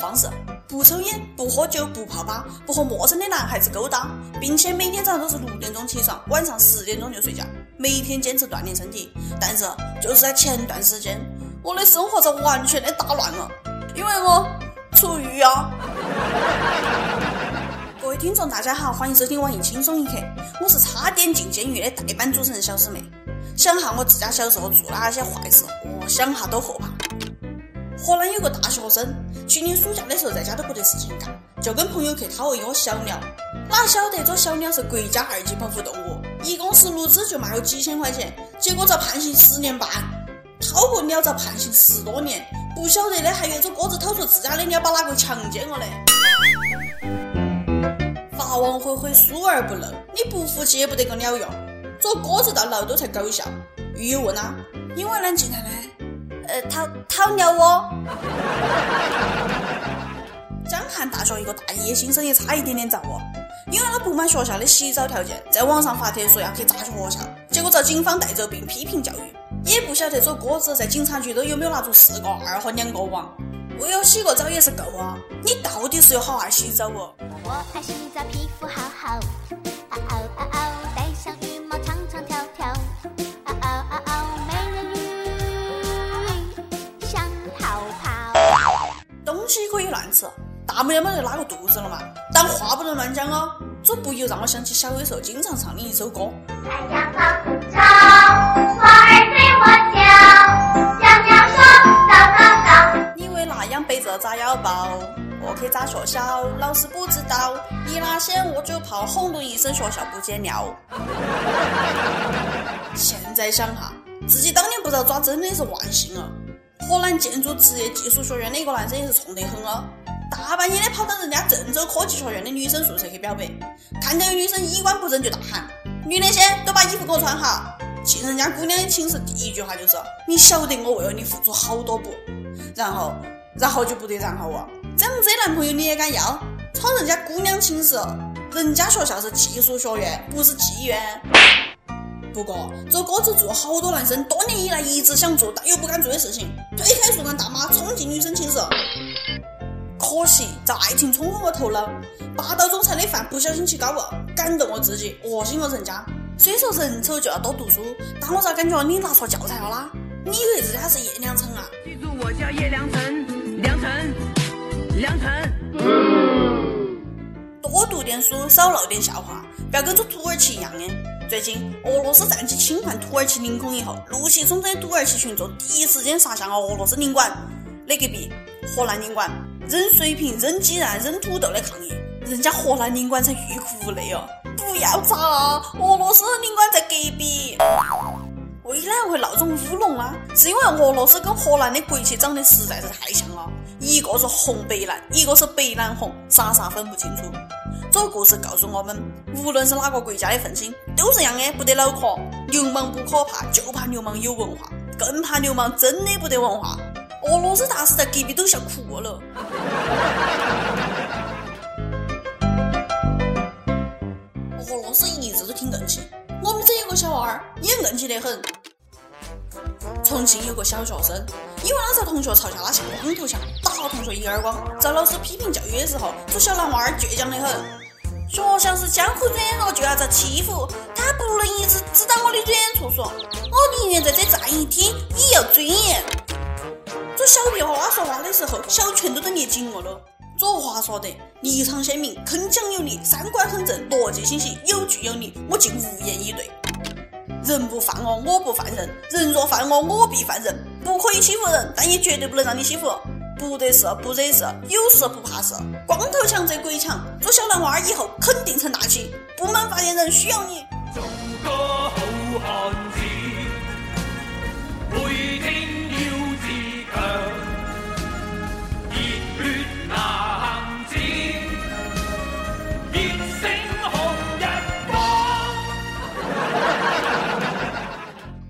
方式：不抽烟、不喝酒、不泡吧、不和陌生的男孩子勾搭，并且每天早上都是六点钟起床，晚上十点钟就睡觉，每天坚持锻炼身体。但是就是在前段时间，我的生活在完全的打乱了，因为我出狱啊！各位听众，大家好，欢迎收听网易轻松一刻，我是差点进监狱的代班主持人小师妹。想哈我自家小时候做哪些坏事，我想哈都后怕。河南有个大学生，去年暑假的时候在家都不得事情干，就跟朋友去掏了一窝小鸟。哪晓得这小鸟是国家二级保护动物，一公十六只就卖了几千块钱，结果遭判刑十年半。掏个鸟遭判刑十多年，不晓得的还以为这鸽子掏出自家的鸟把哪个强奸了嘞。法网恢恢，疏而不漏，你不服气也不得个鸟用。做鸽子到牢都才搞笑。狱友问啊，你为哪进来的？呃，掏掏鸟窝。江汉大学一个大一新生也差一点点遭我，因为他不满学校的洗澡条件，在网上发帖说要去炸学校，结果遭警方带走并批评教育。也不晓得这鸽子在警察局都有没有拿出四个二和两个王。为了洗个澡也是够啊，你到底是有好爱洗澡哦？我爱洗澡，皮肤好好。可以乱吃，大不了没得拉个肚子了嘛。但话不能乱讲哦，这不由让我想起小的时候经常唱的一首歌。太阳高照，花儿对我叫，小鸟说早早早。你为那样背着炸药包，我去炸学校，老师不知道，你拉线我就跑，轰隆一声学校不见了。现在想哈，自己当年不遭抓，真的是万幸啊。河南建筑职业技术学院的一个男生也是冲得很哦，大半夜的跑到人家郑州科技学院的女生宿舍去表白，看见女生衣冠不整就大喊：“女的些都把衣服给我穿好！”进人家姑娘的寝室，第一句话就是：“你晓得我为了你付出好多不？”然后，然后就不得然后啊！这样子的男朋友你也敢要？闯人家姑娘寝室，人家学校是技术学院，不是妓院。不过，这哥子做好多男生多年以来一直想做但又不敢做的事情：推开树干大妈冲进女生寝室。可惜在爱情冲昏我头脑，霸道总裁的饭不小心起高了，感动我自己，恶心了人家。虽说人丑就要多读书，但我咋感觉你拿错教材了啦？你以为自家是叶良辰啊？记住，我叫叶良辰，良辰，良辰。多读点书，少闹点笑话，不要跟这土耳其一样的。最近，俄罗斯战机侵犯土耳其领空以后，怒气冲冲的土耳其群众第一时间杀向了俄罗斯领馆。那隔壁？荷兰领馆，扔水瓶、扔鸡蛋、扔土豆的抗议。人家荷兰领馆在欲哭无泪哦！不要炸！俄罗斯领馆在隔壁。为哪会闹这种乌龙呢？是因为俄罗斯跟荷兰的国旗长得实在是太像了，一个是红白蓝，一个是白蓝红，傻傻分不清楚。这个故事告诉我们，无论是哪个国家的愤青，都是一样的，不得脑壳。流氓不可怕，就怕流氓有文化，更怕流氓真的不得文化。俄罗斯大使在隔壁都笑哭了。俄罗斯一直都挺硬气，我们这有个小娃儿也硬气得很。重庆有个小学生，因为他在同学嘲笑他像光头强，打同学一耳光，遭老师批评教育的时候，这小男娃儿倔强得很。学校是江湖软弱，就要遭欺负。他不能一直指导我的软处说，我宁愿在这站一天，也要尊严。这小屁娃娃说话的时候，小拳头都捏紧了。这话说得立场鲜明，铿锵有力，三观很正，逻辑清晰，有据有理，我竟无言以对。人不犯我，我不犯人；人若犯我，我必犯人。不可以欺负人，但也绝对不能让你欺负。不得事，不惹事，有事不怕事。光头强则鬼强，做小男娃儿以后肯定成大器。部门发言人需要你。做个好汉子，背天要自强，热血男子，热星红日光。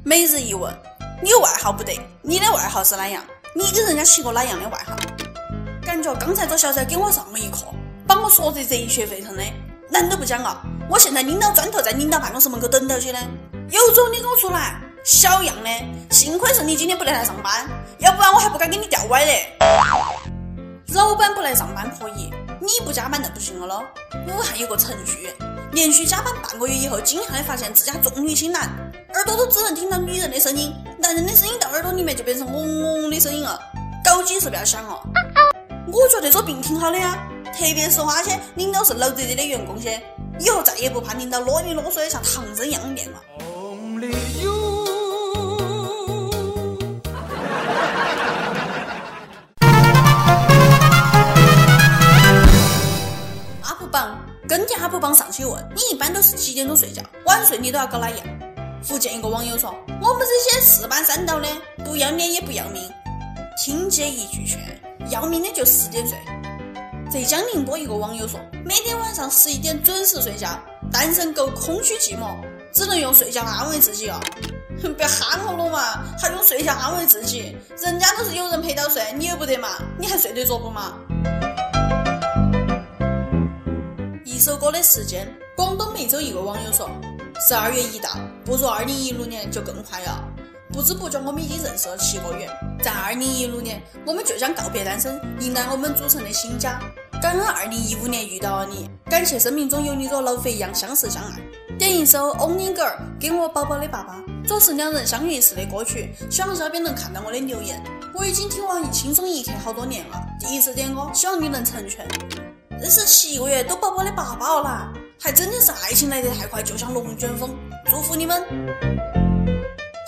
每日一问，你外号不得，你的外号是哪样？你给人家起个哪样的外号？感觉刚才这小崽给我上了一课，把我说得热血沸腾的。难都不讲啊！我现在拎到砖头在领导办公室门口等到起呢。有种你给我出来！小样的，幸亏是你今天不得来上班，要不然我还不敢给你吊歪嘞。老板不来上班可以，你不加班那不行了喽。武汉有个程序员，连续加班半个月以后，惊讶的发现自家重女轻男，耳朵都只能听到女人的声音，男人的声音到耳朵里面就变成嗡嗡的声音了，搞几是不要想哦。我觉得这病挺好的呀，特别是那些领导是老贼贼的员工些，以后再也不怕领导啰里啰嗦的像唐僧一样念了。跟帖哈普榜上去问你一般都是几点钟睡觉？晚睡你都要搞哪样？福建一个网友说：“我们这些四班三倒的，不要脸也不要命。”听姐一句劝，要命的就十点睡。浙江宁波一个网友说：“每天晚上十一点准时睡觉，单身狗空虚寂寞，只能用睡觉安慰自己哦。”不要喊我了嘛，还用睡觉安慰自己？人家都是有人陪到睡，你又不得嘛？你还睡得着不嘛？一首歌的时间，广东梅州一个网友说：“十二月一到，不如二零一六年就更快了。不知不觉，我们已经认识了七个月。在二零一六年，我们就将告别单身，迎来我们组成的新家。感恩二零一五年遇到了你，感谢生命中有你如老肥一样相识相爱。点一首《Only Girl》给我宝宝的爸爸，这是两人相遇时的歌曲。希望小编能看到我的留言。我已经听网易轻松一刻好多年了，第一次点歌，希望你能成全。”认识七个月都宝宝的爸爸了，还真的是爱情来得太快，就像龙卷风。祝福你们！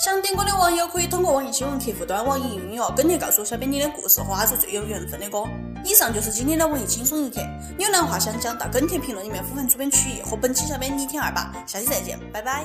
想点歌的网友可以通过网易新闻客户端、网易音乐跟帖告诉小编你的故事和阿是最有缘分的歌。以上就是今天的网易轻松一刻，有难话想讲，到跟帖评论里面呼唤主编曲艺和本期小编李天二吧。下期再见，拜拜。